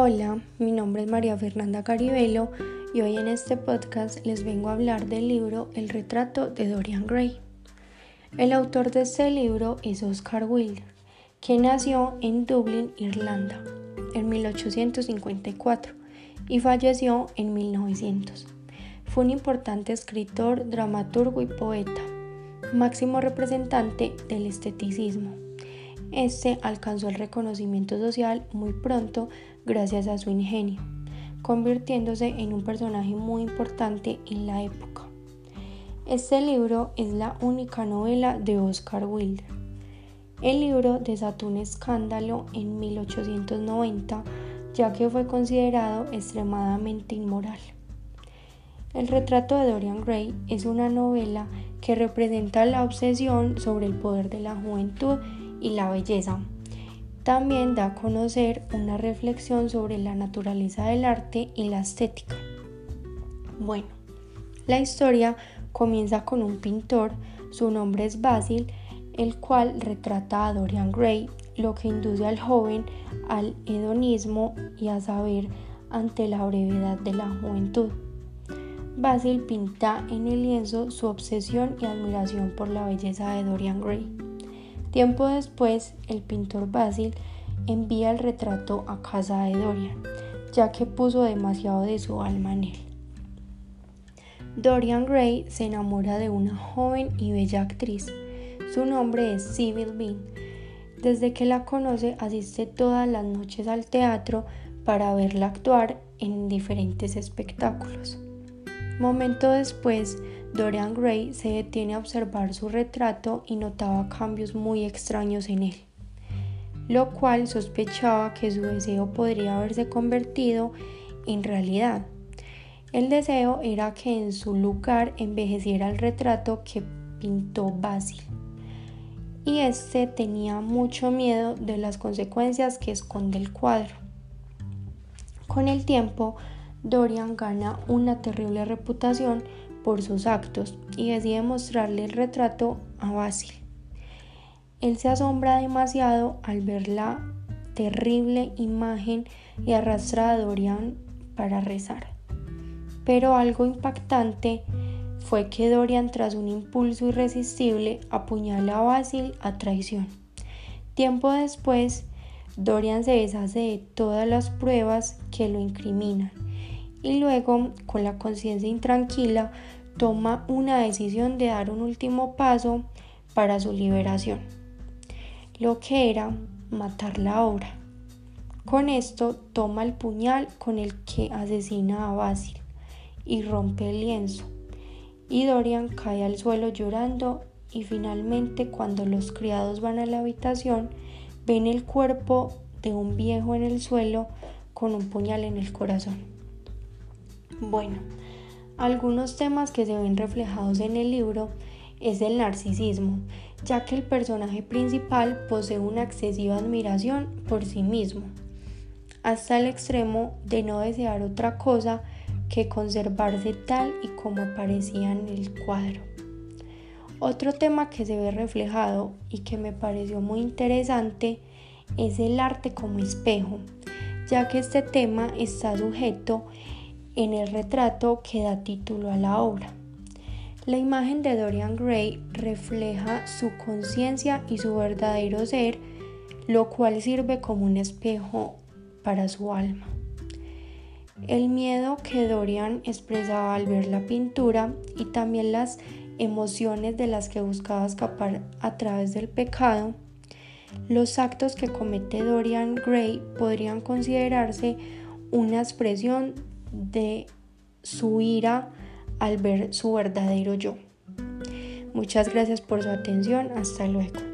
Hola, mi nombre es María Fernanda Caribelo y hoy en este podcast les vengo a hablar del libro El retrato de Dorian Gray. El autor de este libro es Oscar Wilde, que nació en Dublín, Irlanda, en 1854 y falleció en 1900. Fue un importante escritor, dramaturgo y poeta, máximo representante del esteticismo. Este alcanzó el reconocimiento social muy pronto gracias a su ingenio, convirtiéndose en un personaje muy importante en la época. Este libro es la única novela de Oscar Wilde. El libro desató un escándalo en 1890 ya que fue considerado extremadamente inmoral. El retrato de Dorian Gray es una novela que representa la obsesión sobre el poder de la juventud y la belleza, también da a conocer una reflexión sobre la naturaleza del arte y la estética. Bueno, la historia comienza con un pintor, su nombre es Basil, el cual retrata a Dorian Gray, lo que induce al joven al hedonismo y a saber ante la brevedad de la juventud. Basil pinta en el lienzo su obsesión y admiración por la belleza de Dorian Gray. Tiempo después, el pintor Basil envía el retrato a casa de Dorian, ya que puso demasiado de su alma en él. Dorian Gray se enamora de una joven y bella actriz. Su nombre es Sybil Bean. Desde que la conoce asiste todas las noches al teatro para verla actuar en diferentes espectáculos. Momento después, Dorian Gray se detiene a observar su retrato y notaba cambios muy extraños en él, lo cual sospechaba que su deseo podría haberse convertido en realidad. El deseo era que en su lugar envejeciera el retrato que pintó Basil. Y este tenía mucho miedo de las consecuencias que esconde el cuadro. Con el tiempo, Dorian gana una terrible reputación por sus actos y decide mostrarle el retrato a Basil. Él se asombra demasiado al ver la terrible imagen y arrastra a Dorian para rezar. Pero algo impactante fue que Dorian tras un impulso irresistible apuñala a Basil a traición. Tiempo después, Dorian se deshace de todas las pruebas que lo incriminan y luego, con la conciencia intranquila, toma una decisión de dar un último paso para su liberación, lo que era matar la obra. Con esto toma el puñal con el que asesina a Basil y rompe el lienzo. Y Dorian cae al suelo llorando y finalmente cuando los criados van a la habitación ven el cuerpo de un viejo en el suelo con un puñal en el corazón. Bueno, algunos temas que se ven reflejados en el libro es el narcisismo, ya que el personaje principal posee una excesiva admiración por sí mismo, hasta el extremo de no desear otra cosa que conservarse tal y como aparecía en el cuadro. Otro tema que se ve reflejado y que me pareció muy interesante es el arte como espejo, ya que este tema está sujeto en el retrato que da título a la obra. La imagen de Dorian Gray refleja su conciencia y su verdadero ser, lo cual sirve como un espejo para su alma. El miedo que Dorian expresaba al ver la pintura y también las emociones de las que buscaba escapar a través del pecado, los actos que comete Dorian Gray podrían considerarse una expresión de su ira al ver su verdadero yo. Muchas gracias por su atención. Hasta luego.